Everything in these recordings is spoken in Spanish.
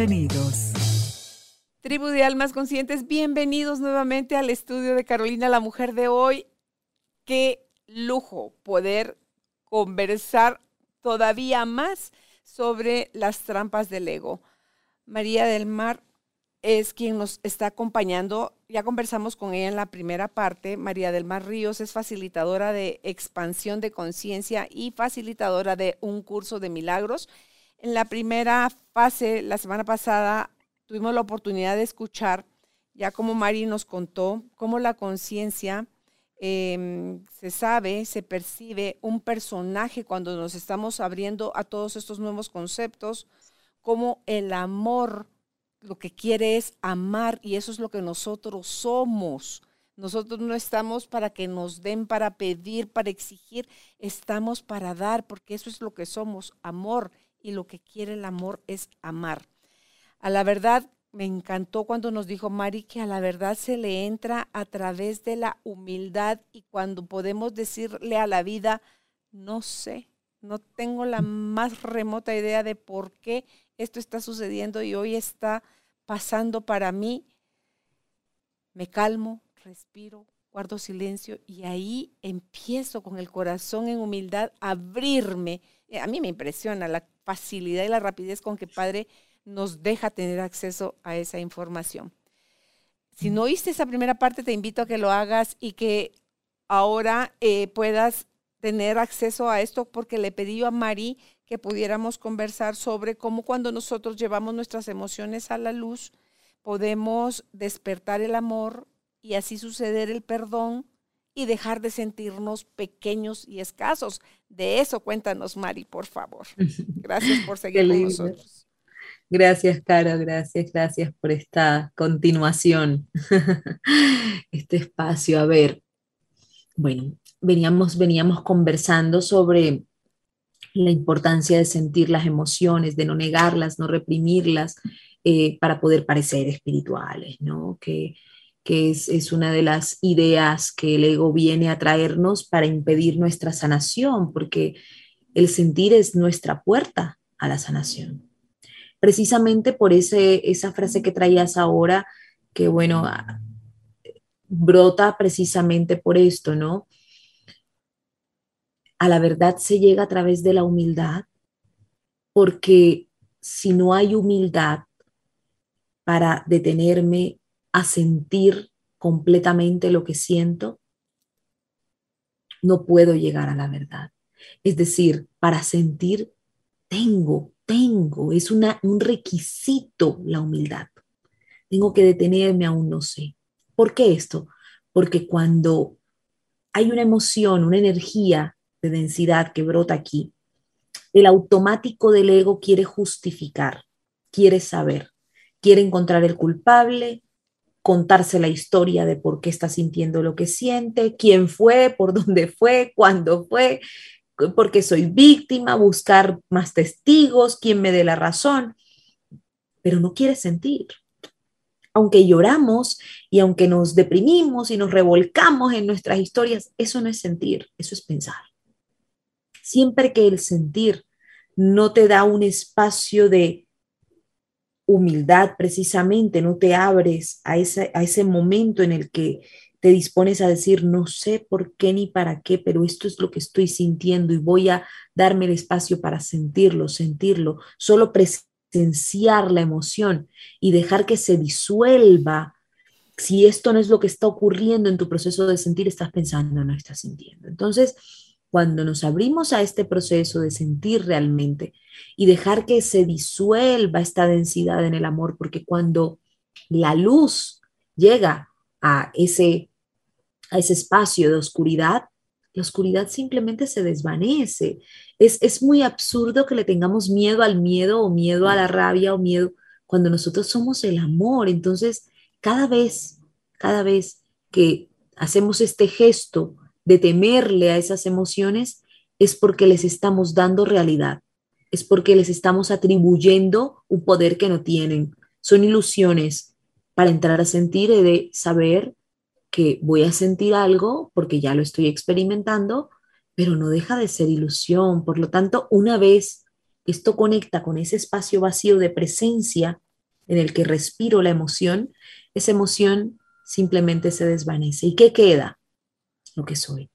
Bienvenidos. Tribu de Almas Conscientes, bienvenidos nuevamente al estudio de Carolina, la mujer de hoy. Qué lujo poder conversar todavía más sobre las trampas del ego. María del Mar es quien nos está acompañando. Ya conversamos con ella en la primera parte. María del Mar Ríos es facilitadora de expansión de conciencia y facilitadora de un curso de milagros. En la primera fase, la semana pasada, tuvimos la oportunidad de escuchar, ya como Mari nos contó, cómo la conciencia em, se sabe, se percibe un personaje cuando nos estamos abriendo a todos estos nuevos conceptos, como el amor lo que quiere es amar y eso es lo que nosotros somos. Nosotros no estamos para que nos den, para pedir, para exigir, estamos para dar, porque eso es lo que somos, amor, y lo que quiere el amor es amar. A la verdad, me encantó cuando nos dijo Mari que a la verdad se le entra a través de la humildad y cuando podemos decirle a la vida, no sé, no tengo la más remota idea de por qué esto está sucediendo y hoy está pasando para mí, me calmo, respiro, guardo silencio y ahí empiezo con el corazón en humildad a abrirme. A mí me impresiona la facilidad y la rapidez con que Padre nos deja tener acceso a esa información. Si no oíste esa primera parte, te invito a que lo hagas y que ahora eh, puedas tener acceso a esto porque le pedí a Mari que pudiéramos conversar sobre cómo cuando nosotros llevamos nuestras emociones a la luz, podemos despertar el amor y así suceder el perdón y dejar de sentirnos pequeños y escasos. De eso cuéntanos, Mari, por favor. Gracias por seguir con nosotros. Gracias, Caro, gracias, gracias por esta continuación, este espacio. A ver, bueno, veníamos, veníamos conversando sobre la importancia de sentir las emociones, de no negarlas, no reprimirlas, eh, para poder parecer espirituales, ¿no? Que, que es, es, una de las ideas que el ego viene a traernos para impedir nuestra sanación, porque el sentir es nuestra puerta a la sanación. Precisamente por ese, esa frase que traías ahora, que bueno, brota precisamente por esto, ¿no? a la verdad se llega a través de la humildad, porque si no hay humildad para detenerme a sentir completamente lo que siento, no puedo llegar a la verdad. Es decir, para sentir, tengo, tengo, es una, un requisito la humildad. Tengo que detenerme aún no sé. ¿Por qué esto? Porque cuando hay una emoción, una energía de densidad que brota aquí, el automático del ego quiere justificar, quiere saber, quiere encontrar el culpable, contarse la historia de por qué está sintiendo lo que siente, quién fue, por dónde fue, cuándo fue, por qué soy víctima, buscar más testigos, quién me dé la razón, pero no quiere sentir. Aunque lloramos y aunque nos deprimimos y nos revolcamos en nuestras historias, eso no es sentir, eso es pensar. Siempre que el sentir no te da un espacio de humildad precisamente, no te abres a ese, a ese momento en el que te dispones a decir, no sé por qué ni para qué, pero esto es lo que estoy sintiendo y voy a darme el espacio para sentirlo, sentirlo, solo presenciar la emoción y dejar que se disuelva. Si esto no es lo que está ocurriendo en tu proceso de sentir, estás pensando, no estás sintiendo. Entonces, cuando nos abrimos a este proceso de sentir realmente y dejar que se disuelva esta densidad en el amor, porque cuando la luz llega a ese, a ese espacio de oscuridad, la oscuridad simplemente se desvanece. Es, es muy absurdo que le tengamos miedo al miedo o miedo a la rabia o miedo cuando nosotros somos el amor. Entonces, cada vez, cada vez que hacemos este gesto de temerle a esas emociones, es porque les estamos dando realidad, es porque les estamos atribuyendo un poder que no tienen. Son ilusiones para entrar a sentir y de saber que voy a sentir algo porque ya lo estoy experimentando, pero no deja de ser ilusión. Por lo tanto, una vez esto conecta con ese espacio vacío de presencia en el que respiro la emoción, esa emoción simplemente se desvanece. ¿Y qué queda? Lo que soy.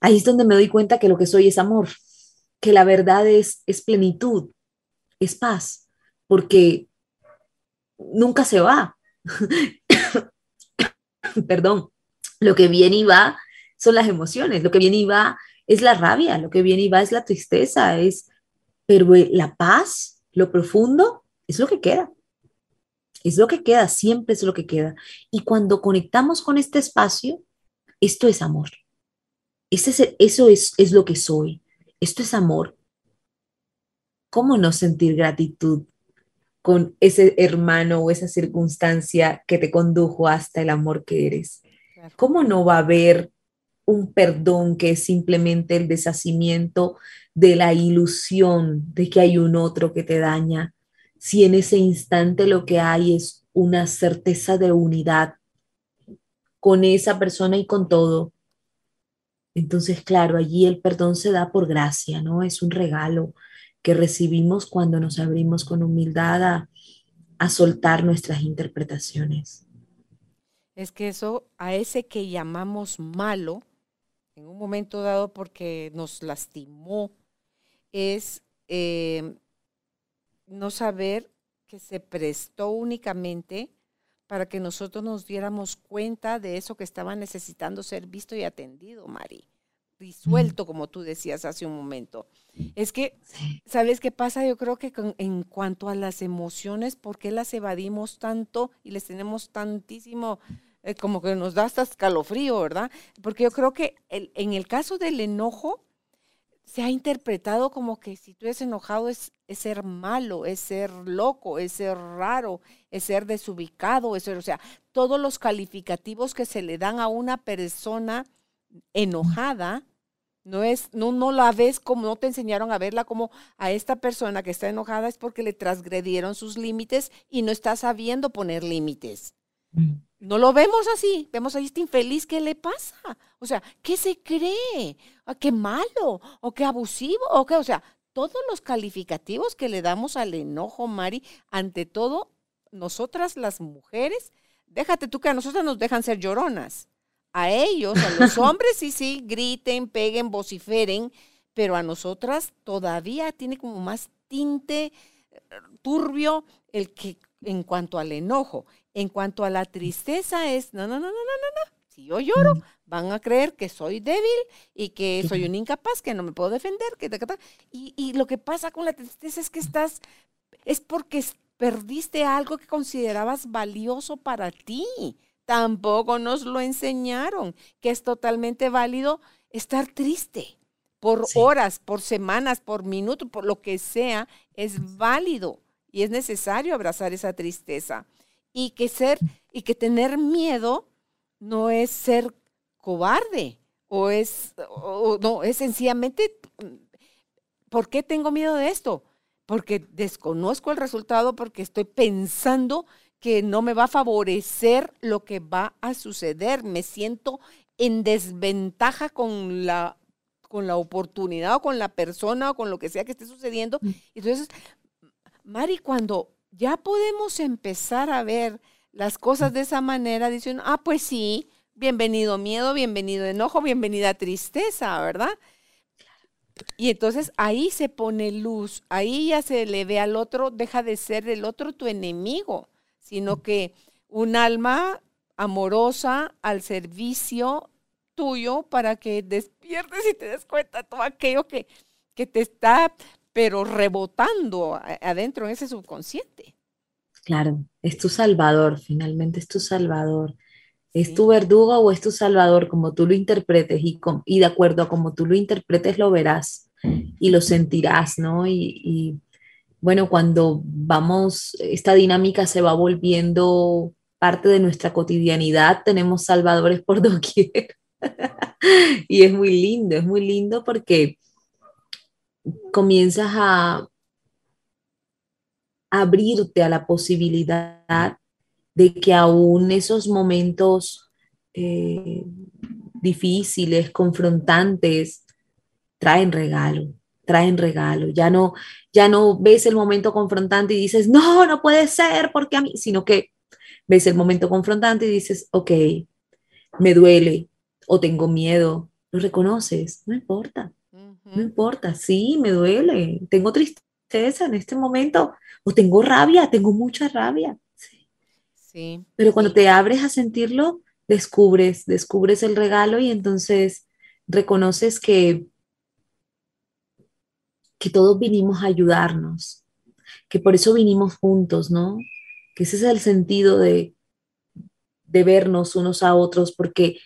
Ahí es donde me doy cuenta que lo que soy es amor, que la verdad es, es plenitud, es paz, porque nunca se va. Perdón, lo que viene y va son las emociones, lo que viene y va es la rabia, lo que viene y va es la tristeza, es, pero la paz, lo profundo, es lo que queda. Es lo que queda, siempre es lo que queda. Y cuando conectamos con este espacio, esto es amor. Ese eso es, es lo que soy. Esto es amor. ¿Cómo no sentir gratitud con ese hermano o esa circunstancia que te condujo hasta el amor que eres? ¿Cómo no va a haber un perdón que es simplemente el deshacimiento de la ilusión de que hay un otro que te daña? Si en ese instante lo que hay es una certeza de unidad con esa persona y con todo. Entonces, claro, allí el perdón se da por gracia, ¿no? Es un regalo, que recibimos cuando nos abrimos con humildad a, soltar nuestras interpretaciones. Es que eso, a ese que llamamos malo, en un momento dado porque nos lastimó, es eh, no saber que se prestó únicamente para que nosotros nos diéramos cuenta de eso que estaba necesitando ser visto y atendido, Mari disuelto, como tú decías hace un momento. Es que, ¿sabes qué pasa? Yo creo que en cuanto a las emociones, ¿por qué las evadimos tanto y les tenemos tantísimo, eh, como que nos da hasta escalofrío, ¿verdad? Porque yo creo que en el caso del enojo, se ha interpretado como que si tú eres enojado es, es, ser malo, es ser loco, es ser raro, es ser desubicado, es ser, o sea, todos los calificativos que se le dan a una persona enojada no es, no, no la ves como, no te enseñaron a verla como a esta persona que está enojada es porque le transgredieron sus límites y no está sabiendo poner límites. No lo vemos así, vemos a este infeliz, ¿qué le pasa? O sea, ¿qué se cree? ¿Ah, ¿Qué malo? ¿O qué abusivo? ¿O qué? O sea, todos los calificativos que le damos al enojo, Mari, ante todo, nosotras las mujeres, déjate tú que a nosotras nos dejan ser lloronas a ellos, a los hombres, sí, sí, griten, peguen, vociferen, pero a nosotras todavía tiene como más tinte eh, turbio el que en cuanto al enojo. En cuanto a la tristeza es, no, no, no, no, no, no, no. Si yo lloro, van a creer que soy débil y que soy un incapaz, que no me puedo defender. Que, y, y lo que pasa con la tristeza es que estás, es porque perdiste algo que considerabas valioso para ti tampoco nos lo enseñaron, que es totalmente válido estar triste por horas, por semanas, por minutos, por lo que sea, es válido y es necesario abrazar esa tristeza. Y que ser y que tener miedo no es ser cobarde o es no, es sencillamente ¿por qué tengo miedo de esto? Porque desconozco el resultado, porque estoy pensando que no me va a favorecer lo que va a suceder. Me siento en desventaja con la, con la oportunidad o con la persona o con lo que sea que esté sucediendo. Mm. Entonces, Mari, cuando ya podemos empezar a ver las cosas de esa manera, dicen, ah, pues sí, bienvenido miedo, bienvenido enojo, bienvenida tristeza, ¿verdad? Y entonces ahí se pone luz, ahí ya se le ve al otro, deja de ser el otro tu enemigo sino que un alma amorosa al servicio tuyo para que despiertes y te des cuenta todo aquello que, que te está, pero rebotando adentro en ese subconsciente. Claro, es tu salvador, finalmente es tu salvador. ¿Es tu verdugo o es tu salvador? Como tú lo interpretes y, y de acuerdo a como tú lo interpretes lo verás. y lo sentirás, ¿no? Y, bueno, cuando vamos, esta dinámica se va volviendo parte de nuestra cotidianidad, tenemos salvadores por doquier. y es muy lindo, es muy lindo porque comienzas a abrirte a la posibilidad de que aún esos momentos eh, difíciles, confrontantes, traen regalo, traen regalo. Ya no, ya no ves el momento confrontante y dices, no, no puede ser, porque a mí, sino que ves el momento confrontante y dices, ok, me duele o tengo miedo, lo reconoces, no importa, no importa, sí, me duele, tengo tristeza en este momento o tengo rabia, tengo mucha rabia. Sí. Pero cuando te abres a sentirlo, descubres, descubres el regalo y entonces reconoces que, que todos vinimos a ayudarnos, que por eso vinimos juntos, ¿no? Que ese es el sentido de, de vernos unos a otros, porque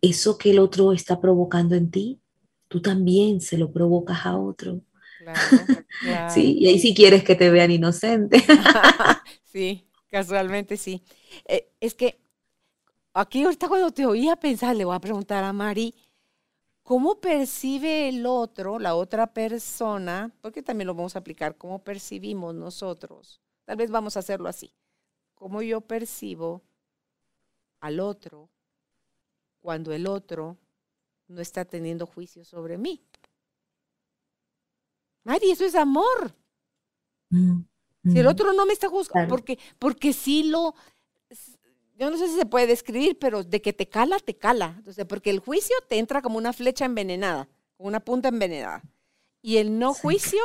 eso que el otro está provocando en ti, tú también se lo provocas a otro. sí, y ahí si quieres que te vean inocente. sí, casualmente sí. Eh, es que aquí ahorita cuando te oía pensar, le voy a preguntar a Mari, ¿cómo percibe el otro, la otra persona? Porque también lo vamos a aplicar, ¿cómo percibimos nosotros? Tal vez vamos a hacerlo así. ¿Cómo yo percibo al otro cuando el otro no está teniendo juicio sobre mí? Mari, eso es amor. Mm, si el mm. otro no me está juzgando, porque, porque sí lo, yo no sé si se puede describir, pero de que te cala, te cala. Entonces, porque el juicio te entra como una flecha envenenada, como una punta envenenada. Y el no juicio,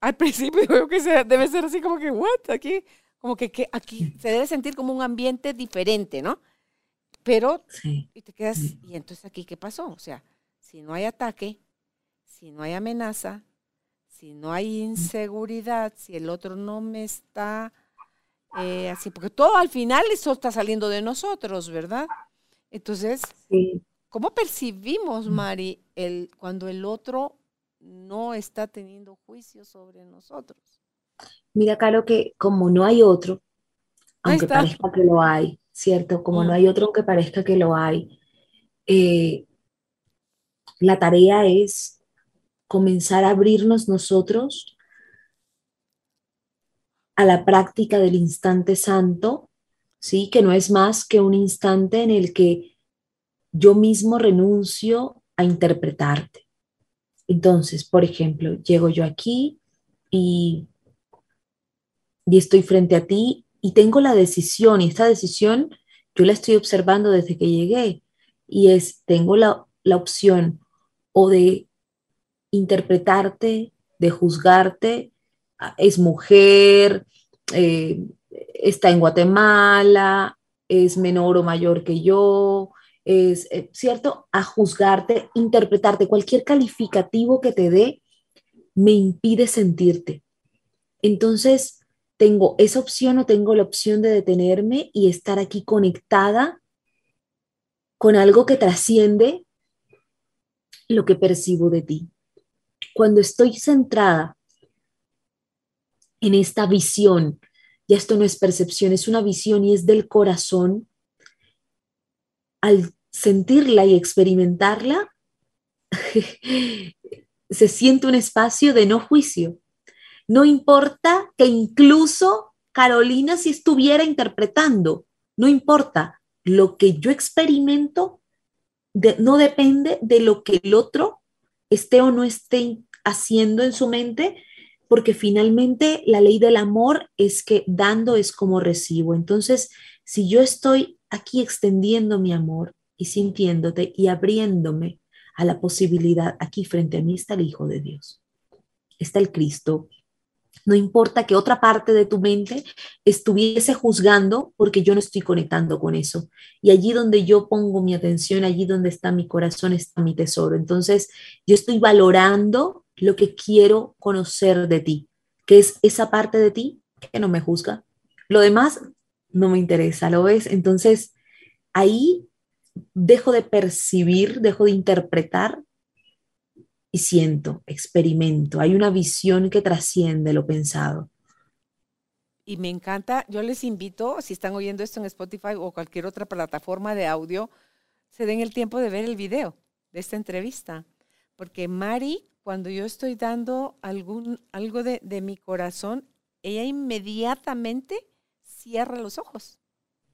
al principio creo que debe ser así como que, ¿what? Aquí, como que, aquí se debe sentir como un ambiente diferente, ¿no? Pero, y te quedas, ¿y entonces aquí qué pasó? O sea, si no hay ataque, si no hay amenaza, si no hay inseguridad, si el otro no me está eh, así, porque todo al final eso está saliendo de nosotros, ¿verdad? Entonces, ¿cómo percibimos, Mari, el, cuando el otro no está teniendo juicio sobre nosotros? Mira, Caro, que como no hay otro, aunque parezca que lo hay, ¿cierto? Como no mm. hay otro, aunque parezca que lo hay, eh, la tarea es comenzar a abrirnos nosotros a la práctica del instante santo, ¿sí? Que no es más que un instante en el que yo mismo renuncio a interpretarte. Entonces, por ejemplo, llego yo aquí y, y estoy frente a ti y tengo la decisión, y esta decisión yo la estoy observando desde que llegué, y es, tengo la, la opción o de interpretarte, de juzgarte, es mujer, eh, está en Guatemala, es menor o mayor que yo, es eh, cierto, a juzgarte, interpretarte, cualquier calificativo que te dé me impide sentirte. Entonces, tengo esa opción o tengo la opción de detenerme y estar aquí conectada con algo que trasciende lo que percibo de ti. Cuando estoy centrada en esta visión. Y esto no es percepción, es una visión y es del corazón. Al sentirla y experimentarla, se siente un espacio de no juicio. No importa que incluso Carolina si estuviera interpretando, no importa. Lo que yo experimento no depende de lo que el otro esté o no esté haciendo en su mente, porque finalmente la ley del amor es que dando es como recibo. Entonces, si yo estoy aquí extendiendo mi amor y sintiéndote y abriéndome a la posibilidad, aquí frente a mí está el Hijo de Dios, está el Cristo. No importa que otra parte de tu mente estuviese juzgando porque yo no estoy conectando con eso. Y allí donde yo pongo mi atención, allí donde está mi corazón, está mi tesoro. Entonces, yo estoy valorando lo que quiero conocer de ti, que es esa parte de ti que no me juzga. Lo demás no me interesa, ¿lo ves? Entonces, ahí dejo de percibir, dejo de interpretar y siento, experimento. Hay una visión que trasciende lo pensado. Y me encanta, yo les invito, si están oyendo esto en Spotify o cualquier otra plataforma de audio, se den el tiempo de ver el video de esta entrevista. Porque Mari, cuando yo estoy dando algún, algo de, de mi corazón, ella inmediatamente cierra los ojos.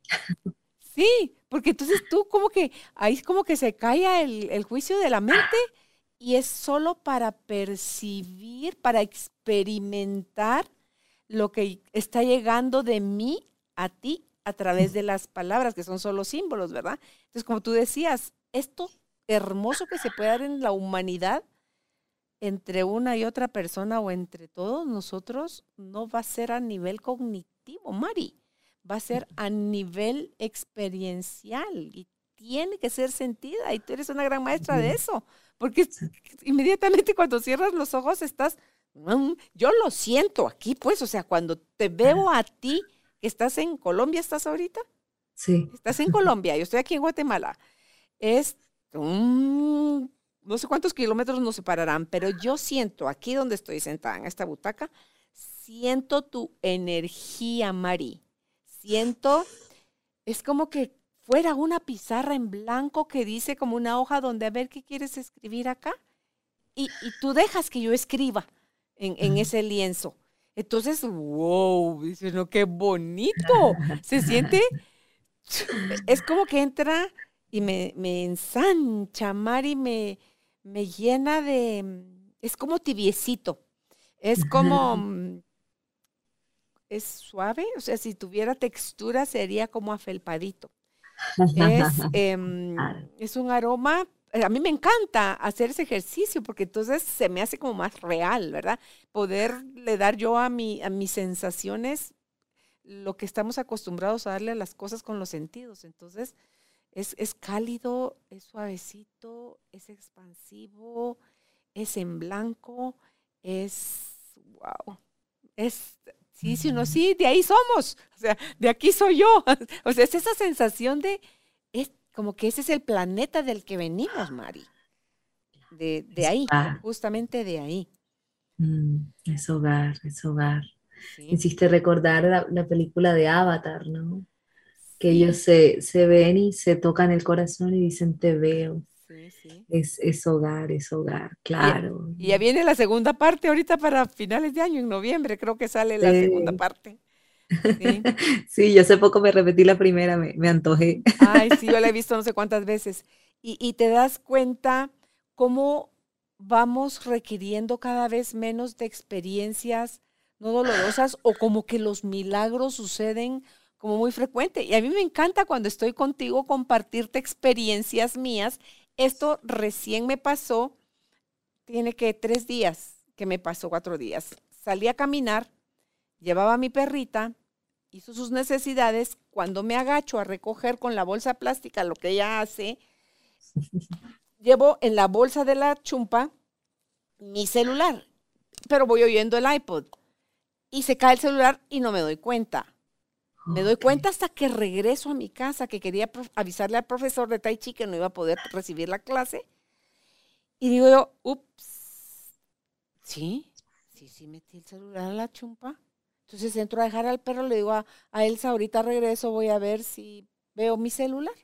Sí, porque entonces tú como que, ahí como que se calla el, el juicio de la mente y es solo para percibir, para experimentar lo que está llegando de mí a ti a través de las palabras, que son solo símbolos, ¿verdad? Entonces, como tú decías, esto hermoso que se puede dar en la humanidad entre una y otra persona o entre todos nosotros no va a ser a nivel cognitivo, Mari, va a ser a nivel experiencial tiene que ser sentida y tú eres una gran maestra de eso, porque inmediatamente cuando cierras los ojos estás Mm, yo lo siento aquí, pues, o sea, cuando te veo a ti, que estás en Colombia, ¿estás ahorita? Sí. Estás en Colombia, yo estoy aquí en Guatemala. Es no sé cuántos kilómetros nos separarán, pero yo siento aquí donde estoy sentada en esta butaca, siento tu energía, Mari. Siento, es como que fuera una pizarra en blanco que dice como una hoja donde a ver qué quieres escribir acá. Y, y tú dejas que yo escriba en, ese lienzo. Entonces, wow, dice, no, qué bonito. Se siente, es como que entra y me, me ensancha, Mari, me, me llena de, es como tibiecito, es como, es suave, o sea, si tuviera textura sería como afelpadito. Es, em, es un aroma eh, a mí me encanta hacer ese ejercicio porque entonces se me hace como más real, ¿verdad? Poderle dar yo a, mi, a mis sensaciones lo que estamos acostumbrados a darle a las cosas con los sentidos. Entonces, es, es cálido, es suavecito, es expansivo, es en blanco, es, wow, es, sí, sí, no, sí, de ahí somos, o sea, de aquí soy yo. O sea, es esa sensación de, como que ese es el planeta del que venimos, Mari. De, ahí, justamente de ahí. Mm, es hogar, es hogar. Hiciste recordar la, película de Avatar, ¿no? Que ellos se, ven y se tocan el corazón y dicen, te veo. Sí, sí. Es, hogar, es hogar, claro. Y, ya viene la segunda parte ahorita para finales de año, en noviembre creo que sale la segunda parte. Sí. yo hace poco me repetí la primera, me, me, antojé. Ay, sí, yo la he visto no sé cuántas veces. Y, y te das cuenta cómo vamos requiriendo cada vez menos de experiencias no dolorosas o como que los milagros suceden como muy frecuente. Y a mí me encanta cuando estoy contigo compartirte experiencias mías. Esto recién me pasó, tiene que tres días que me pasó, cuatro días. Salí a caminar llevaba a mi perrita, hizo sus necesidades, cuando me agacho a recoger con la bolsa plástica lo que ella hace, llevo en la bolsa de la chumpa mi celular, pero voy oyendo el iPod y se cae el celular y no me doy cuenta. Me doy cuenta hasta que regreso a mi casa, que quería avisarle al profesor de Tai Chi que no iba a poder recibir la clase. Y digo yo, ups, sí, sí, sí metí el celular en la chumpa. Entonces entro a dejar al perro, le digo a, Elsa, ahorita regreso, voy a ver si veo mi celular.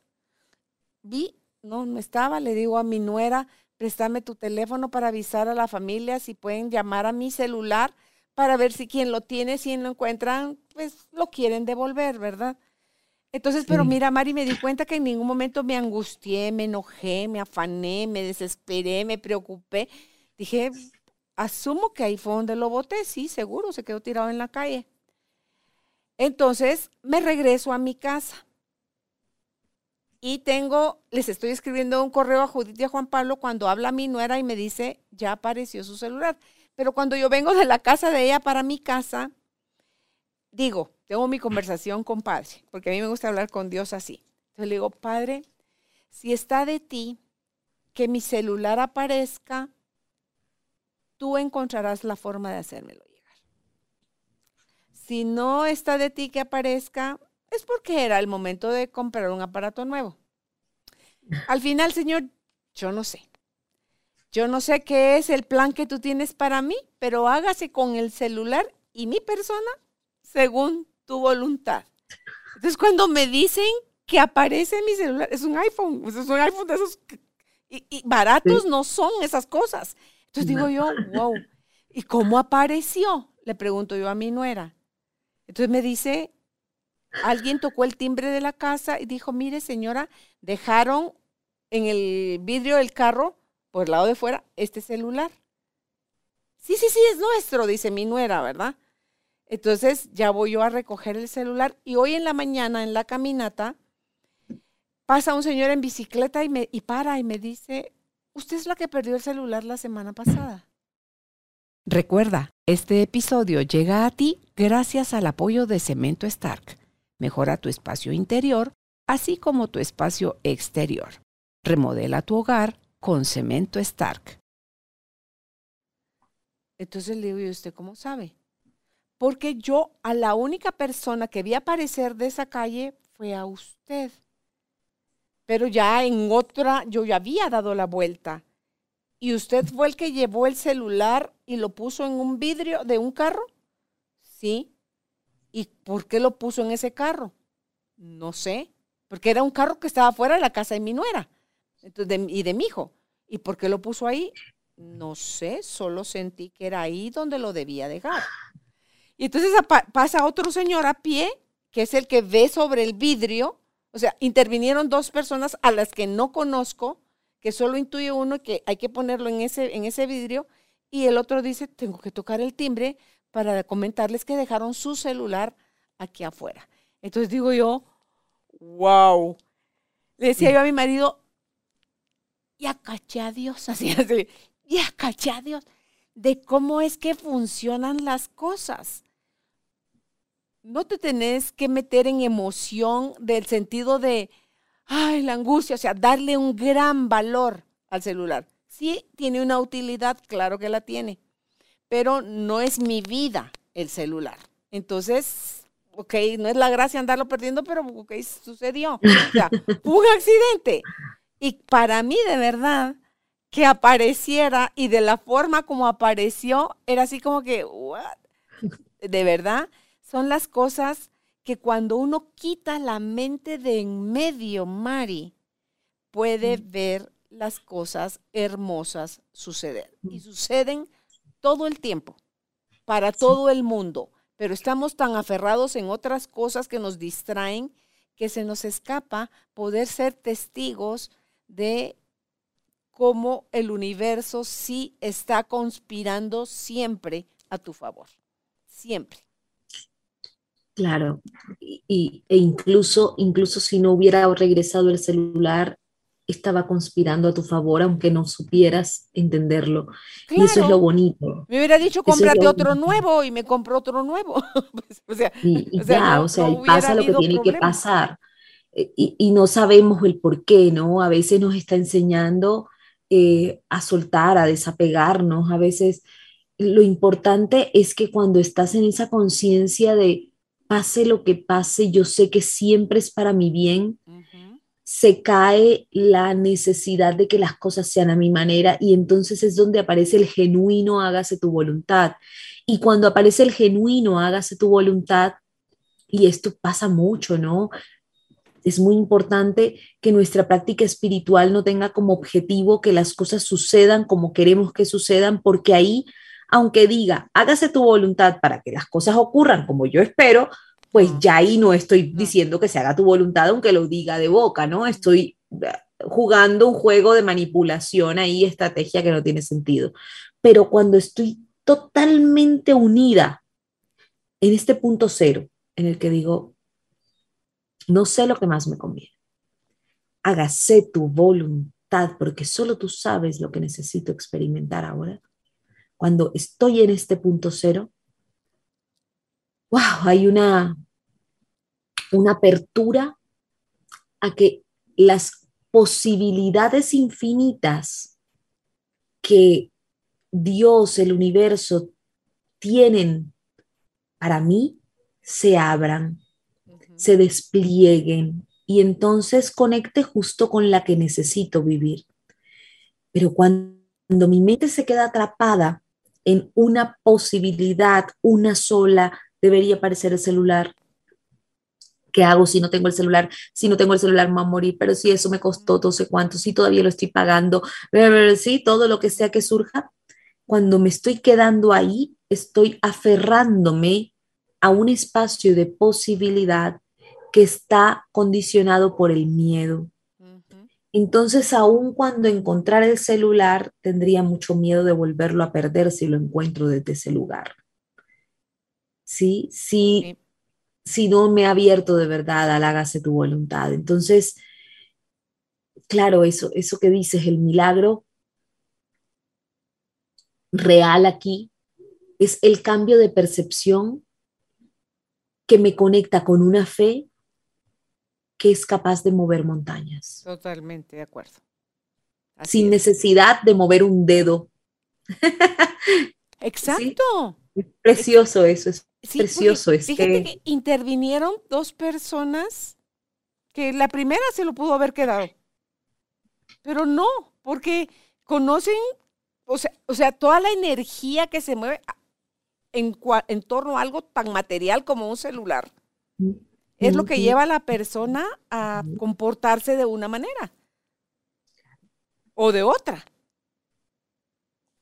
Vi, no, no estaba, le digo a mi nuera, préstame tu teléfono para avisar a la familia si pueden llamar a mi celular para ver si quien lo tiene, si lo encuentran, pues lo quieren devolver, ¿verdad? Entonces, pero mira, Mari, me di cuenta que en ningún momento me angustié, me enojé, me afané, me desesperé, me preocupé. Dije, Asumo que ahí fue donde lo boté, sí, seguro, se quedó tirado en la calle. Entonces me regreso a mi casa y tengo, les estoy escribiendo un correo a Judith y a Juan Pablo cuando habla mi nuera y me dice, ya apareció su celular. Pero cuando yo vengo de la casa de ella para mi casa, digo, tengo mi conversación con Padre, porque a mí me gusta hablar con Dios así. Entonces le digo, Padre, si está de ti que mi celular aparezca tú encontrarás la forma de hacérmelo llegar. Si no está de ti que aparezca, es porque era el momento de comprar un aparato nuevo. Al final, Señor, yo no sé. Yo no sé qué es el plan que tú tienes para mí, pero hágase con el celular y mi persona según tu voluntad. Entonces, cuando me dicen que aparece mi celular, es un iPhone, es un iPhone de esos, y, baratos no son esas cosas. Entonces digo yo, wow, ¿y cómo apareció? Le pregunto yo a mi nuera. Entonces me dice, alguien tocó el timbre de la casa y dijo, mire señora, dejaron en el vidrio del carro, por el lado de fuera, este celular. Sí, sí, sí, es nuestro, dice mi nuera, ¿verdad? Entonces ya voy yo a recoger el celular y hoy en la mañana en la caminata pasa un señor en bicicleta y, me, y para y me dice, usted es la que perdió el celular la semana pasada. Recuerda, este episodio llega a ti gracias al apoyo de Cemento Stark. Mejora tu espacio interior, así como tu espacio exterior. Remodela tu hogar con Cemento Stark. Entonces le digo, ¿y usted cómo sabe? porque yo a la única persona que vi aparecer de esa calle fue a usted. Pero ya en otra, yo ya había dado la vuelta. ¿Y usted fue el que llevó el celular y lo puso en un vidrio de un carro? Sí. ¿Y por qué lo puso en ese carro? No sé. Porque era un carro que estaba fuera de la casa de mi nuera entonces, y de mi hijo. ¿Y por qué lo puso ahí? No sé, solo sentí que era ahí donde lo debía dejar. Y entonces pasa otro señor a pie, que es el que ve sobre el vidrio. O sea, intervinieron dos personas a las que no conozco, que solo intuye uno que hay que ponerlo en ese, en ese vidrio. Y el otro dice, tengo que tocar el timbre para comentarles que dejaron su celular aquí afuera. Entonces digo yo, wow. Le decía yo a mi marido, ya caché a Dios, así, así, ya caché a Dios, de cómo es que funcionan las cosas no te tenés que meter en emoción del sentido de, ay, la angustia, o sea, darle un gran valor al celular. Sí, tiene una utilidad, claro que la tiene, pero no es mi vida el celular. Entonces, ok, no es la gracia andarlo perdiendo, pero ok, sucedió. O sea, un accidente. Y para mí, de verdad, que apareciera y de la forma como apareció, era así como que, ¿what? De verdad, son las cosas que cuando uno quita la mente de en medio, Mari, puede mm. ver las cosas hermosas suceder. Y mm. suceden todo el tiempo, para todo el mundo. Pero estamos tan aferrados en otras cosas que nos distraen que se nos escapa poder ser testigos de cómo el universo sí está conspirando siempre a tu favor. Siempre. Claro, y, e incluso, incluso si no hubiera regresado el celular, estaba conspirando a tu favor, aunque no supieras entenderlo. Y eso es lo bonito. Me hubiera dicho, cómprate otro nuevo y me compro otro nuevo. Pues, o sea, y, ya, o sea, pasa lo que tiene que pasar. Eh, y, no sabemos el por qué, ¿no? A veces nos está enseñando eh, a soltar, a desapegarnos. A veces lo importante es que cuando estás en esa conciencia de pase lo que pase, yo sé que siempre es para mi bien. Se cae la necesidad de que las cosas sean a mi manera y entonces es donde aparece el genuino hágase tu voluntad. Y cuando aparece el genuino hágase tu voluntad, y esto pasa mucho, ¿no? Es muy importante que nuestra práctica espiritual no tenga como objetivo que las cosas sucedan como queremos que sucedan, porque ahí aunque diga, hágase tu voluntad para que las cosas ocurran como yo espero, pues ya ahí no estoy diciendo que se haga tu voluntad, aunque lo diga de boca, ¿no? Estoy eh, jugando un juego de manipulación ahí, estrategia que no tiene sentido. Pero cuando estoy totalmente unida en este punto cero, en el que digo, no sé lo que más me conviene, hágase tu voluntad, porque solo tú sabes lo que necesito experimentar ahora. Cuando estoy en este punto cero, wow, hay una, una apertura a que las posibilidades infinitas que Dios, el universo, tienen para mí, se abran, se desplieguen y entonces conecte justo con la que necesito vivir. Pero cuando mi mente se queda atrapada en una posibilidad, una sola, debería aparecer el celular. ¿Qué hago si no tengo el celular? Si no tengo el celular me va a morir, pero si eso me costó no sé cuánto, si todavía lo estoy pagando, sí, todo lo que sea que surja. Cuando me estoy quedando ahí, estoy aferrándome a un espacio de posibilidad que está condicionado por el miedo. Entonces, aun cuando encontrar el celular, tendría mucho miedo de volverlo a perder si lo encuentro desde ese lugar. ¿Sí? Sí. Si no me ha abierto de verdad al hágase tu voluntad. Entonces, claro, eso, eso que dices, el milagro real aquí es el cambio de percepción que me conecta con una fe que es capaz de mover montañas. Totalmente de acuerdo. sin necesidad de mover un dedo. Exacto. precioso eso, es precioso. Es fíjate que... intervinieron dos personas que la primera se lo pudo haber quedado, pero no, porque conocen, o sea, o sea toda la energía que se mueve en, en torno a algo tan material como un celular. Mm es lo que lleva a la persona a comportarse de una manera o de otra.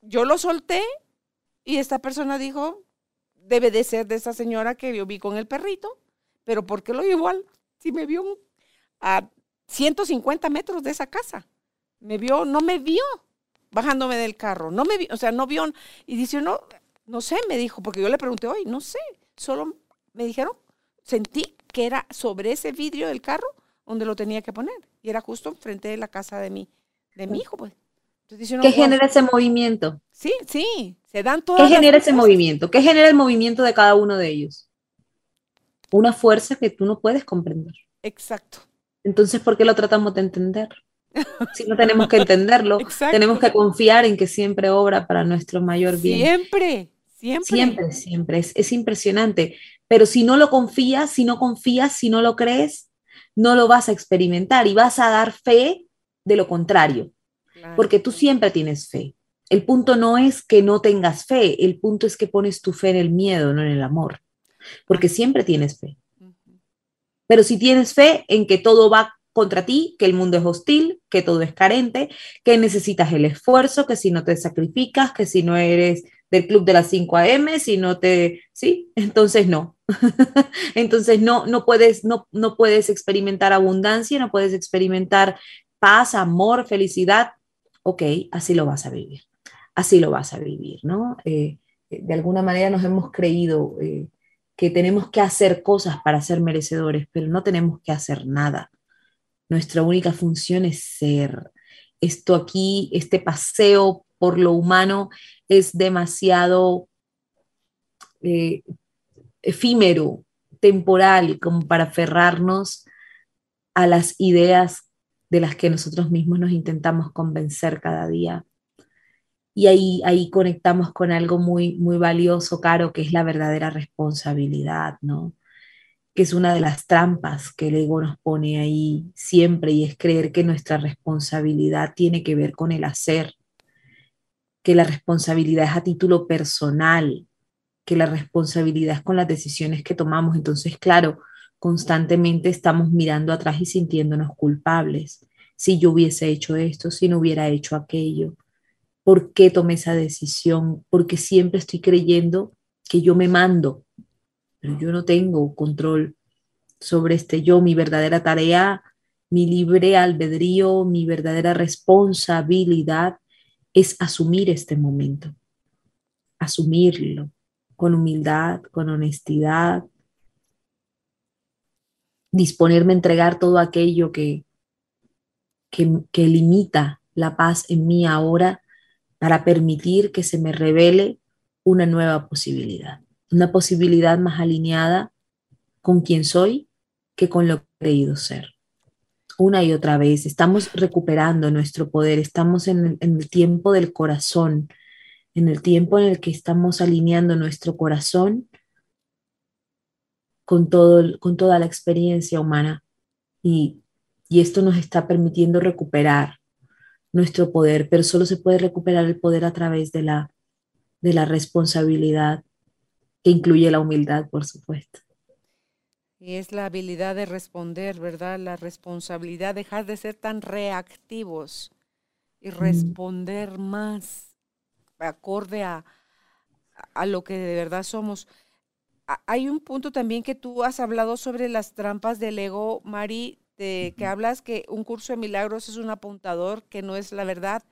Yo lo solté y esta persona dijo, debe de ser de esa señora que yo vi con el perrito, pero ¿por qué lo llevó si me vio a 150 metros de esa casa? Me vio, no me vio bajándome del carro, no me vio, o sea, no vio, y dice, no, no sé, me dijo, porque yo le pregunté hoy, no sé, solo me dijeron, sentí que era sobre ese vidrio del carro donde lo tenía que poner. Y era justo enfrente de la casa de mi, de mi hijo, pues. ¿Qué genera ese movimiento? Sí, sí, se dan todas. ¿Qué genera ese movimiento? ¿Qué genera el movimiento de cada uno de ellos? Una fuerza que tú no puedes comprender. Exacto. Entonces, ¿por qué lo tratamos de entender? Si no tenemos que entenderlo, tenemos que confiar en que siempre obra para nuestro mayor bien. Siempre, siempre. Siempre, siempre. Es, es impresionante. Pero si no lo confías, si no confías, si no lo crees, no lo vas a experimentar y vas a dar fe de lo contrario, porque tú siempre tienes fe. El punto no es que no tengas fe, el punto es que pones tu fe en el miedo, no en el amor, porque siempre tienes fe. Pero si tienes fe en que todo va contra ti, que el mundo es hostil, que todo es carente, que necesitas el esfuerzo, que si no te sacrificas, que si no eres del club de las 5 a.m., si no te, sí, entonces no. entonces no, no, puedes, no, no puedes experimentar abundancia, no puedes experimentar paz, amor, felicidad. Ok, así lo vas a vivir, así lo vas a vivir, ¿no? Eh, de alguna manera nos hemos creído eh, que tenemos que hacer cosas para ser merecedores, pero no tenemos que hacer nada. Nuestra única función es ser. Esto aquí, este paseo por lo humano es demasiado eh, efímero, temporal, como para aferrarnos a las ideas de las que nosotros mismos nos intentamos convencer cada día. Y ahí, ahí conectamos con algo muy, muy valioso, Caro, que es la verdadera responsabilidad, ¿no? Que es una de las trampas que el ego nos pone ahí siempre y es creer que nuestra responsabilidad tiene que ver con el hacer, que la responsabilidad es a título personal, que la responsabilidad es con las decisiones que tomamos. Entonces, claro, constantemente estamos mirando atrás y sintiéndonos culpables. Si yo hubiese hecho esto, si no hubiera hecho aquello, ¿por qué tomé esa decisión? Porque siempre estoy creyendo que yo me mando, pero yo no tengo control sobre este yo, mi verdadera tarea, mi libre albedrío, mi verdadera responsabilidad es asumir este momento, asumirlo con humildad, con honestidad, disponerme a entregar todo aquello que, que, limita la paz en mí ahora para permitir que se me revele una nueva posibilidad, una posibilidad más alineada con quien soy que con lo que he creído ser una y otra vez. Estamos recuperando nuestro poder, estamos en el, tiempo del corazón, en el tiempo en el que estamos alineando nuestro corazón con, todo, con toda la experiencia humana. Y, y esto nos está permitiendo recuperar nuestro poder, pero solo se puede recuperar el poder a través de la, de la responsabilidad, que incluye la humildad, por supuesto. Y es la habilidad de responder, ¿verdad? La responsabilidad, dejar de ser tan reactivos y responder más acorde a, a lo que de verdad somos. Hay un punto también que tú has hablado sobre las trampas del ego, Mari, de que hablas que un curso de milagros es un apuntador, que no es la verdad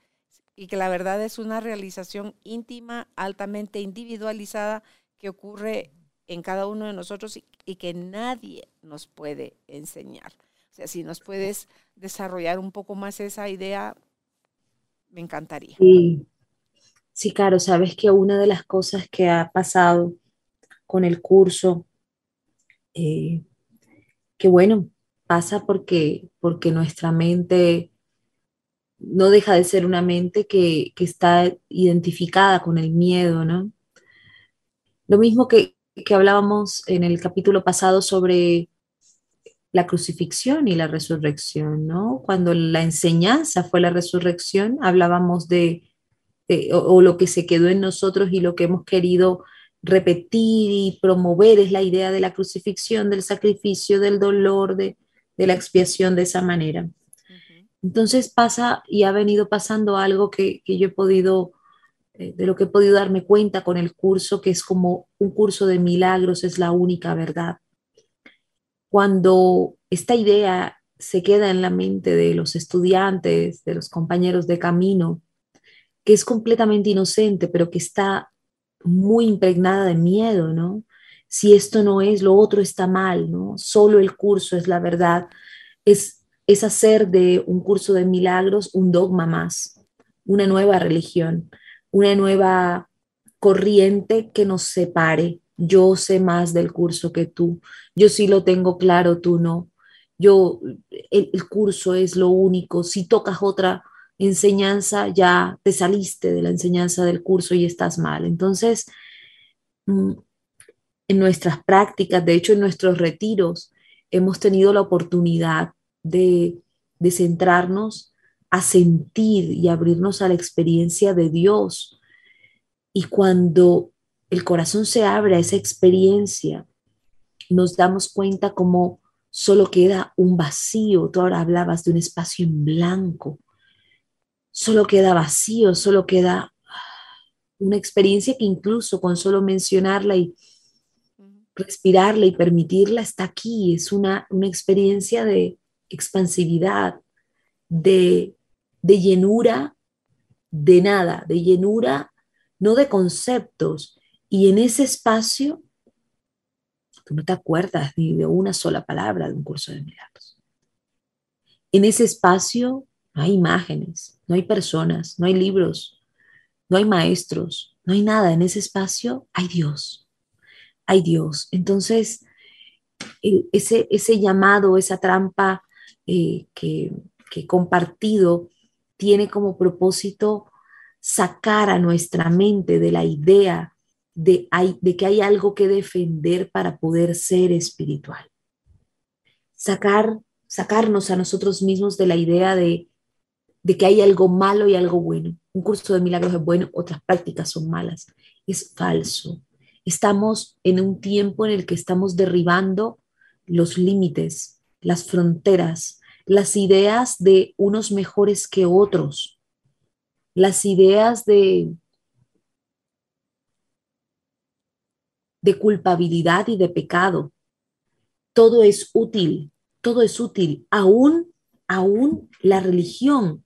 y que la verdad es una realización íntima, altamente individualizada que ocurre en cada uno de nosotros y, que nadie nos puede enseñar. O sea, si nos puedes desarrollar un poco más esa idea, me encantaría. Sí, sí, claro, sabes que una de las cosas que ha pasado con el curso, eh, que bueno, pasa porque, porque nuestra mente no deja de ser una mente que, está identificada con el miedo, ¿no? Lo mismo que, que hablábamos en el capítulo pasado sobre la crucifixión y la resurrección, ¿no? Cuando la enseñanza fue la resurrección, hablábamos de, o, lo que se quedó en nosotros y lo que hemos querido repetir y promover es la idea de la crucifixión, del sacrificio, del dolor, de, de la expiación de esa manera. Entonces pasa y ha venido pasando algo que, yo he podido, eh, de lo que he podido darme cuenta con el curso, que es como un curso de milagros, es la única verdad. Cuando esta idea se queda en la mente de los estudiantes, de los compañeros de camino, que es completamente inocente, pero que está muy impregnada de miedo, ¿no? si esto no es, lo otro está mal, ¿no? Solo el curso es la verdad. Es, es hacer de un curso de milagros un dogma más, una nueva religión, una nueva corriente que nos separe. Yo sé más del curso que tú. Yo sí lo tengo claro, tú no. Yo, el, curso es lo único. Si tocas otra enseñanza, ya te saliste de la enseñanza del curso y estás mal. Entonces, mm, en nuestras prácticas, de hecho en nuestros retiros, hemos tenido la oportunidad de, centrarnos a sentir y abrirnos a la experiencia de Dios. Y cuando el corazón se abre a esa experiencia, nos damos cuenta como solo queda un vacío. Tú ahora hablabas de un espacio en blanco. Solo queda vacío, solo queda una experiencia que incluso con solo mencionarla y respirarla y permitirla está aquí. Es una, experiencia de expansividad, de, de llenura, de nada, de llenura, no de conceptos. Y en ese espacio, tú no te acuerdas ni de una sola palabra de un curso de milagros. En ese espacio no hay imágenes, no hay personas, no hay libros, no hay maestros, no hay nada. En ese espacio hay Dios ay Dios. Entonces, ese, ese llamado, esa trampa eh, que, que compartido tiene como propósito sacar a nuestra mente de la idea de, que hay algo que defender para poder ser espiritual. Sacar, sacarnos a nosotros mismos de la idea de, de que hay algo malo y algo bueno. Un curso de milagros es bueno, otras prácticas son malas. Es falso. Estamos en un tiempo en el que estamos derribando los límites, las fronteras, las ideas de unos mejores que otros, las ideas de, de culpabilidad y de pecado. Todo es útil, todo es útil, aún, aún la religión,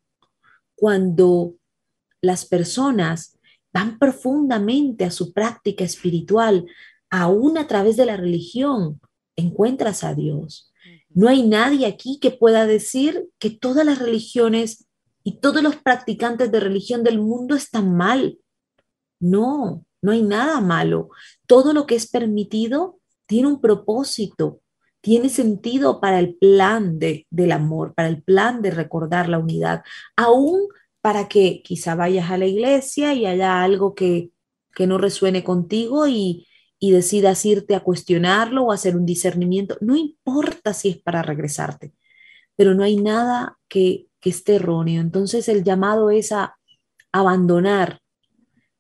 cuando las personas van profundamente a su práctica espiritual, aún a través de la religión, encuentras a Dios. No hay nadie aquí que pueda decir que todas las religiones y todos los practicantes de religión del mundo están mal. No, no hay nada malo. Todo lo que es permitido tiene un propósito, tiene sentido para el plan de, del amor, para el plan de recordar la unidad, aún para que quizá vayas a la iglesia y haya algo que, no resuene contigo y, y decidas irte a cuestionarlo o hacer un discernimiento. No importa si es para regresarte, pero no hay nada que que esté erróneo. Entonces el llamado es a abandonar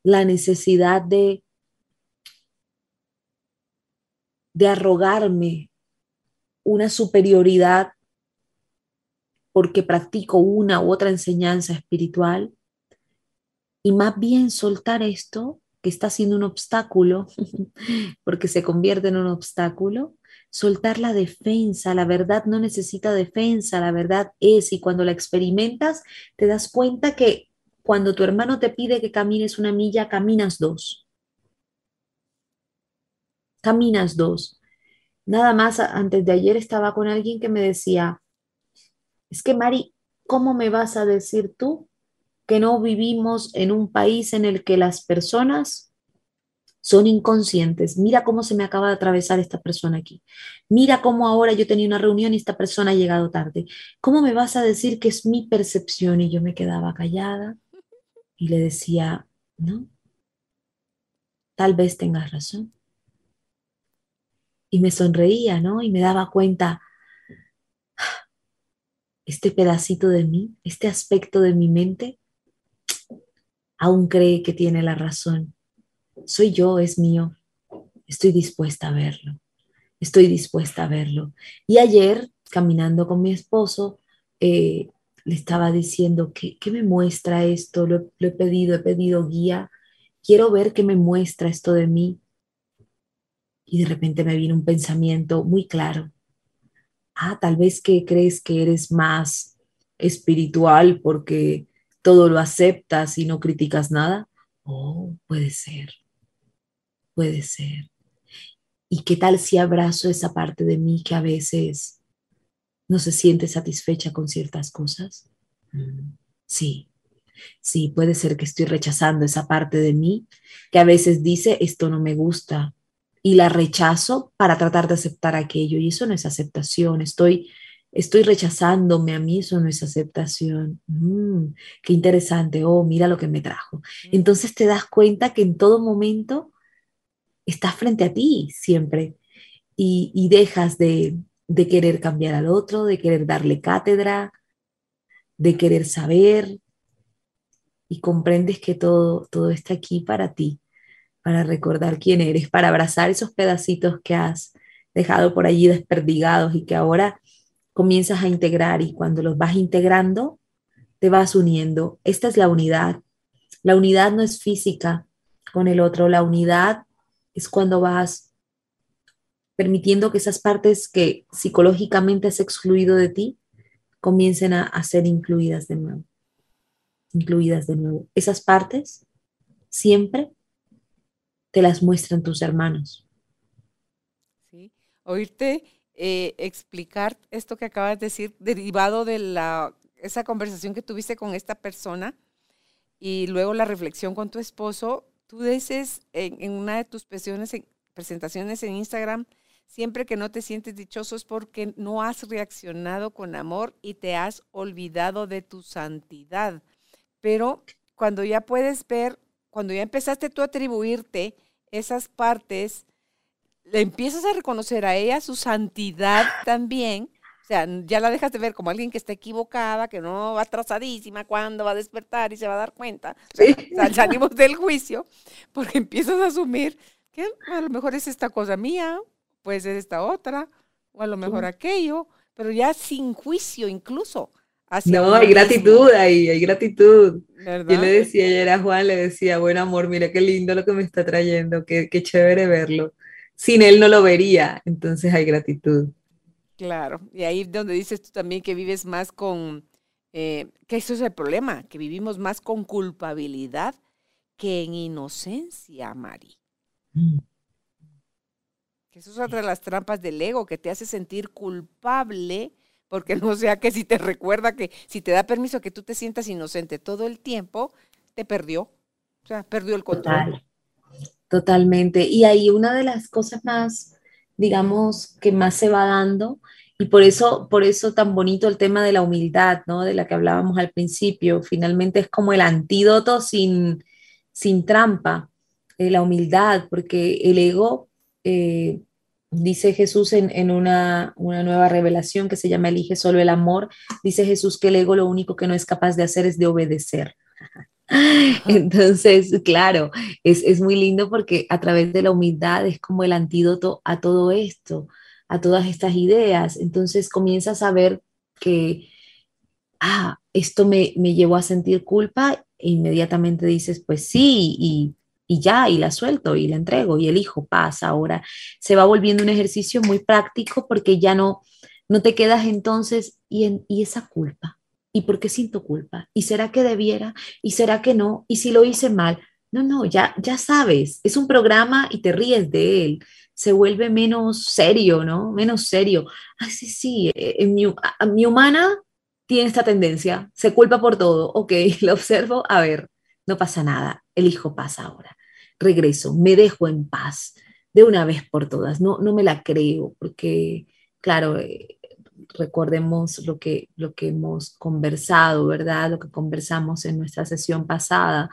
la necesidad de, de arrogarme una superioridad porque practico una u otra enseñanza espiritual y más bien soltar esto que está siendo un obstáculo, porque se convierte en un obstáculo, soltar la defensa, la verdad no necesita defensa, la verdad es, y cuando la experimentas, te das cuenta que cuando tu hermano te pide que camines una milla, caminas dos. Caminas dos. Nada más antes de ayer estaba con alguien que me decía, es que Mari, ¿cómo me vas a decir tú que no vivimos en un país en el que las personas son inconscientes? Mira cómo se me acaba de atravesar esta persona aquí. Mira cómo ahora yo tenía una reunión y esta persona ha llegado tarde. ¿Cómo me vas a decir que es mi percepción? Y yo me quedaba callada y le decía, no, tal vez tengas razón. Y me sonreía, ¿no? Y me daba cuenta, este pedacito de mí, este aspecto de mi mente, aún cree que tiene la razón. Soy yo, es mío. Estoy dispuesta a verlo. Estoy dispuesta a verlo. Y ayer, caminando con mi esposo, eh, le estaba diciendo, ¿qué, me muestra esto? Lo, lo he pedido, he pedido guía. Quiero ver qué me muestra esto de mí. Y de repente me vino un pensamiento muy claro ah, tal vez que crees que eres más espiritual porque todo lo aceptas y no criticas nada. Oh, puede ser, puede ser. ¿Y qué tal si abrazo esa parte de mí que a veces no se siente satisfecha con ciertas cosas? Mm, sí, sí, puede ser que estoy rechazando esa parte de mí que a veces dice, esto no me gusta, y la rechazo para tratar de aceptar aquello. Y eso no es aceptación. Estoy, estoy rechazándome a mí, eso no es aceptación. Mm, qué interesante. Oh, mira lo que me trajo. Mm. Entonces te das cuenta que en todo momento estás frente a ti siempre y, dejas de, de querer cambiar al otro, de querer darle cátedra, de querer saber y comprendes que todo, todo está aquí para ti para recordar quién eres, para abrazar esos pedacitos que has dejado por allí desperdigados y que ahora comienzas a integrar y cuando los vas integrando, te vas uniendo. Esta es la unidad. La unidad no es física con el otro, la unidad es cuando vas permitiendo que esas partes que psicológicamente has excluido de ti comiencen a, ser incluidas de nuevo. Incluidas de nuevo. Esas partes siempre te las muestran tus hermanos. Sí, oírte eh, explicar esto que acabas de decir, derivado de la, esa conversación que tuviste con esta persona y luego la reflexión con tu esposo, tú dices en, una de tus presentaciones en Instagram, siempre que no te sientes dichoso es porque no has reaccionado con amor y te has olvidado de tu santidad. Pero cuando ya puedes ver cuando ya empezaste tú a atribuirte esas partes, le empiezas a reconocer a ella su santidad también. O sea, ya la dejas de ver como alguien que está equivocada, que no va atrasadísima, cuando va a despertar y se va a dar cuenta. salimos del juicio porque empiezas a asumir que a lo mejor es esta cosa mía, puede ser esta otra, o a lo mejor aquello, pero ya sin juicio incluso no, hay gratitud ahí, hay gratitud. Yo le decía ayer a Juan, le decía, buen amor, mira qué lindo lo que me está trayendo, qué, qué chévere verlo. Sin él no lo vería, entonces hay gratitud. Claro, y ahí donde dices tú también que vives más con, eh, que eso es el problema, que vivimos más con culpabilidad que en inocencia, Mari. Mm. Que eso es otra de las trampas del ego, que te hace sentir culpable porque no sea que si te recuerda que si te da permiso que tú te sientas inocente todo el tiempo, te perdió, o sea, perdió el control. Totalmente. Y ahí una de las cosas más, digamos, que más se va dando, y por eso, por eso tan bonito el tema de la humildad, ¿no? De la que hablábamos al principio, finalmente es como el antídoto sin, sin trampa, eh, la humildad, porque el ego... Eh, Dice Jesús en, una, una, nueva revelación que se llama Elige solo el amor, dice Jesús que el ego lo único que no es capaz de hacer es de obedecer. Entonces, claro, es, es muy lindo porque a través de la humildad es como el antídoto a todo esto, a todas estas ideas. Entonces comienzas a ver que, ah, esto me, me llevó a sentir culpa, e inmediatamente dices, pues sí, y y ya, y la suelto y la entrego y el hijo pasa ahora. Se va volviendo un ejercicio muy práctico porque ya no, no te quedas entonces y, en, y esa culpa. ¿Y por qué siento culpa? ¿Y será que debiera? ¿Y será que no? ¿Y si lo hice mal? No, no, ya, ya sabes, es un programa y te ríes de él. Se vuelve menos serio, ¿no? Menos serio. Ah, sí, sí, eh, en mi, humana tiene esta tendencia, se culpa por todo. Ok, lo observo, a ver, no pasa nada, el hijo pasa ahora regreso, me dejo en paz de una vez por todas. No, no me la creo, porque, claro, eh, recordemos lo que, lo que hemos conversado, ¿verdad? Lo que conversamos en nuestra sesión pasada,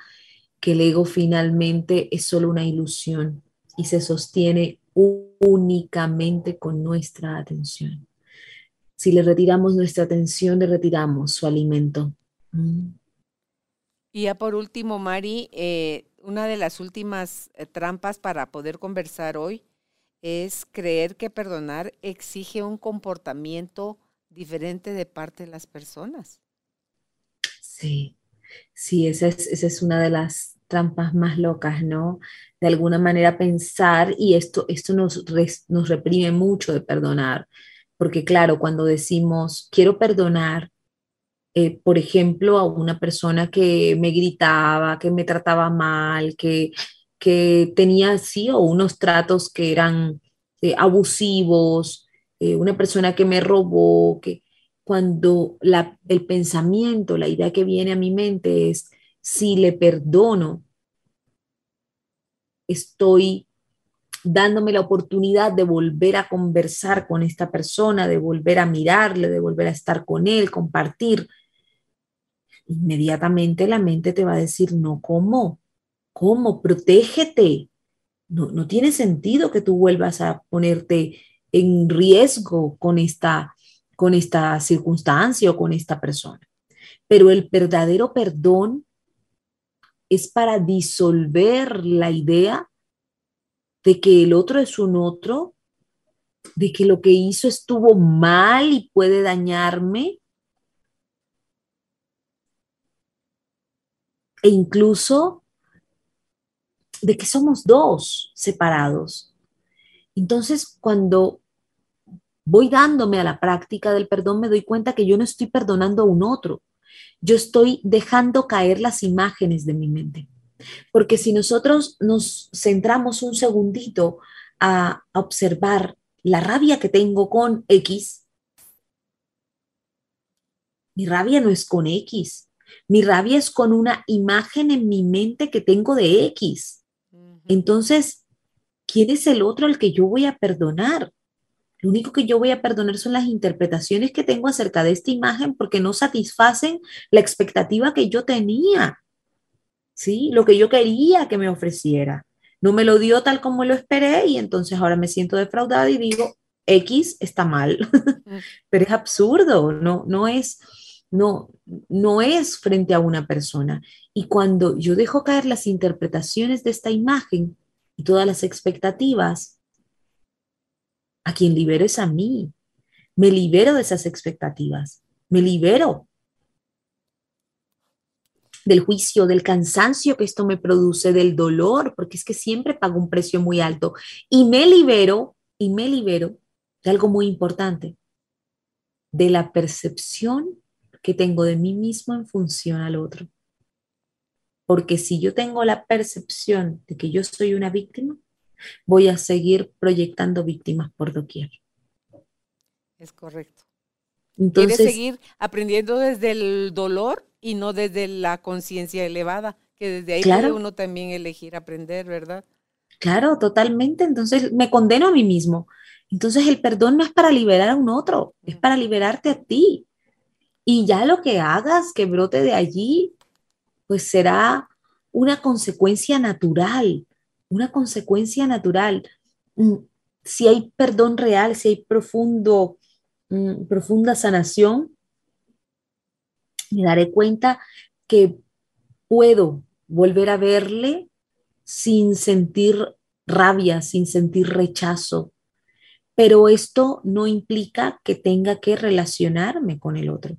que el ego finalmente es solo una ilusión y se sostiene únicamente con nuestra atención. Si le retiramos nuestra atención, le retiramos su alimento. Mm. Y ya por último, Mari, eh, una de las últimas eh, trampas para poder conversar hoy es creer que perdonar exige un comportamiento diferente de parte de las personas. Sí, sí, esa es, esa es una de las trampas más locas, ¿no? De alguna manera pensar, y esto, esto nos, nos reprime mucho de perdonar, porque claro, cuando decimos quiero perdonar, eh, por ejemplo, a una persona que me gritaba, que me trataba mal, que, que tenía, sí, o unos tratos que eran eh, abusivos, eh, una persona que me robó, que cuando la, el pensamiento, la idea que viene a mi mente es, si le perdono, estoy dándome la oportunidad de volver a conversar con esta persona, de volver a mirarle, de volver a estar con él, compartir inmediatamente la mente te va a decir, no, ¿cómo? ¿Cómo? Protégete. No, no tiene sentido que tú vuelvas a ponerte en riesgo con esta, con esta circunstancia o con esta persona. Pero el verdadero perdón es para disolver la idea de que el otro es un otro, de que lo que hizo estuvo mal y puede dañarme, e incluso de que somos dos separados. Entonces, cuando voy dándome a la práctica del perdón, me doy cuenta que yo no estoy perdonando a un otro, yo estoy dejando caer las imágenes de mi mente. Porque si nosotros nos centramos un segundito a observar la rabia que tengo con X, mi rabia no es con X, mi rabia es con una imagen en mi mente que tengo de X. Entonces, ¿quién es el otro al que yo voy a perdonar? Lo único que yo voy a perdonar son las interpretaciones que tengo acerca de esta imagen porque no satisfacen la expectativa que yo tenía. ¿Sí? Lo que yo quería que me ofreciera. No me lo dio tal como lo esperé y entonces ahora me siento defraudada y digo, X está mal. Pero es absurdo, no, no es no, no es frente a una persona. Y cuando yo dejo caer las interpretaciones de esta imagen y todas las expectativas, a quien libero es a mí. Me libero de esas expectativas. Me libero del juicio, del cansancio que esto me produce, del dolor, porque es que siempre pago un precio muy alto. Y me libero, y me libero de algo muy importante, de la percepción que tengo de mí mismo en función al otro. Porque si yo tengo la percepción de que yo soy una víctima, voy a seguir proyectando víctimas por doquier. Es correcto. Entonces, Quieres seguir aprendiendo desde el dolor y no desde la conciencia elevada, que desde ahí puede uno también elegir aprender, ¿verdad? Claro, totalmente. Entonces me condeno a mí mismo. Entonces el perdón no es para liberar a un otro, es para liberarte a ti. Y ya lo que hagas que brote de allí, pues será una consecuencia natural, una consecuencia natural. Mm, si hay perdón real, si hay profundo, mm, profunda sanación, me daré cuenta que puedo volver a verle sin sentir rabia, sin sentir rechazo. Pero esto no implica que tenga que relacionarme con el otro.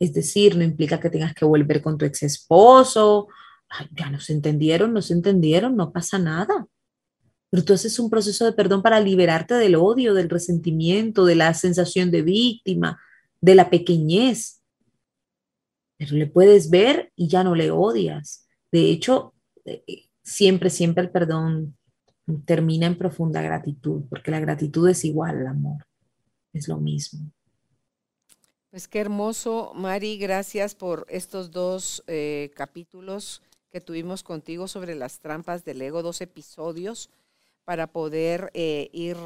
Es decir, no implica que tengas que volver con tu ex esposo. ya no se entendieron, no se entendieron, no pasa nada. Pero tú haces un proceso de perdón para liberarte del odio, del resentimiento, de la sensación de víctima, de la pequeñez. Pero le puedes ver y ya no le odias. De hecho, eh, siempre, siempre el perdón termina en profunda gratitud, porque la gratitud es igual al amor, es lo mismo. Pues qué hermoso, Mari, gracias por estos dos eh, capítulos que tuvimos contigo sobre las trampas del ego, dos episodios para poder eh, ir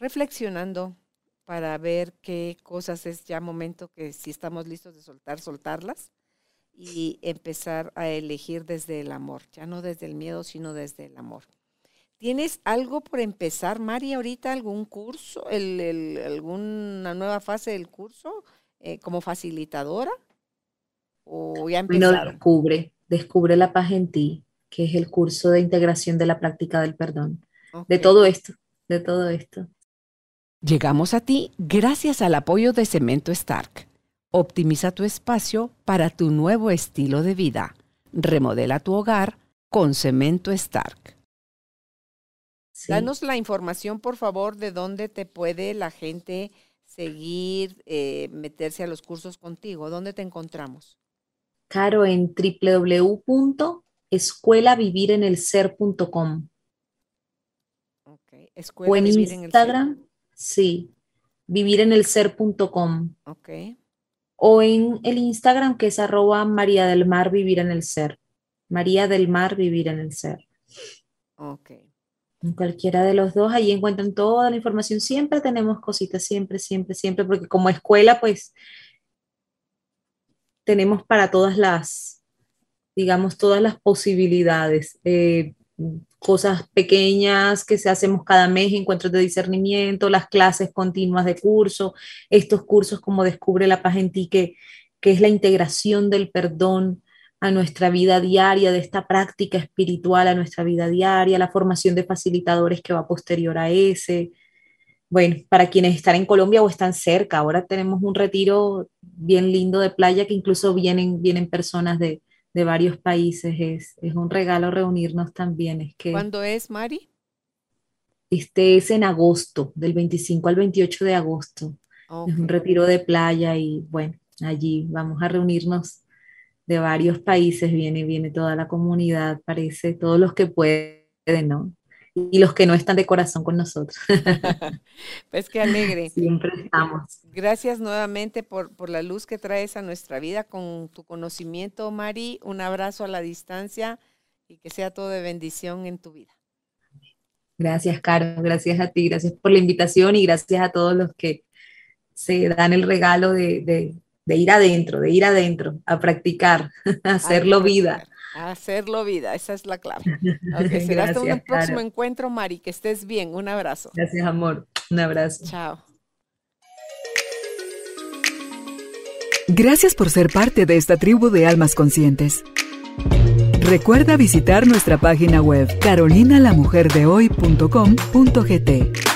reflexionando, para ver qué cosas es ya momento que si estamos listos de soltar, soltarlas y empezar a elegir desde el amor, ya no desde el miedo, sino desde el amor. ¿Tienes algo por empezar, Mari, ahorita? ¿Algún curso? El, ¿Alguna nueva fase del curso eh, como facilitadora? ¿O ya empezaron? No, descubre, descubre la paz en ti, que es el curso de integración de la práctica del perdón de todo esto, de todo esto. Llegamos a ti gracias al apoyo de Cemento Stark. Optimiza tu espacio para tu nuevo estilo de vida. Remodela tu hogar con Cemento Stark. Danos la información, por favor, de dónde te puede la gente seguir, eh, meterse a los cursos contigo. ¿Dónde te encontramos? Caro, en www.escuelavivirenelser.com o en Instagram, sí, vivirenelser.com. Ok. O en el Instagram que es arroba María del Mar Vivir en el Ser. María del Mar Vivir en el Ser. Ok. En cualquiera de los dos, ahí encuentran toda la información. Siempre tenemos cositas, siempre, siempre, siempre, porque como escuela, pues tenemos para todas las, digamos, todas las posibilidades. Eh, cosas pequeñas que se hacemos cada mes, encuentros de discernimiento, las clases continuas de curso, estos cursos como Descubre la paz en ti, que, que es la integración del perdón a nuestra vida diaria, de esta práctica espiritual a nuestra vida diaria, la formación de facilitadores que va posterior a ese. Bueno, para quienes están en Colombia o están cerca, ahora tenemos un retiro bien lindo de playa que incluso vienen, vienen personas de, de varios países. Es, es un regalo reunirnos también. Es que, ¿Cuándo es, Mari? Este es en agosto, del 25 al 28 de agosto. Es un retiro de playa y bueno, allí vamos a reunirnos de varios países, viene, viene toda la comunidad, parece, todos los que pueden, ¿no? y los que no están de corazón con nosotros. pues qué alegre. Siempre estamos. Gracias nuevamente por, por, la luz que traes a nuestra vida con tu conocimiento, Mari. Un abrazo a la distancia y que sea todo de bendición en tu vida. Gracias, Caro. Gracias a ti. Gracias por la invitación y gracias a todos los que se dan el regalo de, de, ir adentro, de ir adentro, a practicar, a hacerlo vida hacerlo vida, esa es la clave. será hasta un próximo encuentro, Mari. Que estés bien. Un abrazo. Gracias, amor. Un abrazo. Chao. Gracias por ser parte de esta tribu de almas conscientes. Recuerda visitar nuestra página web carolinalamujerdehoy.com.gt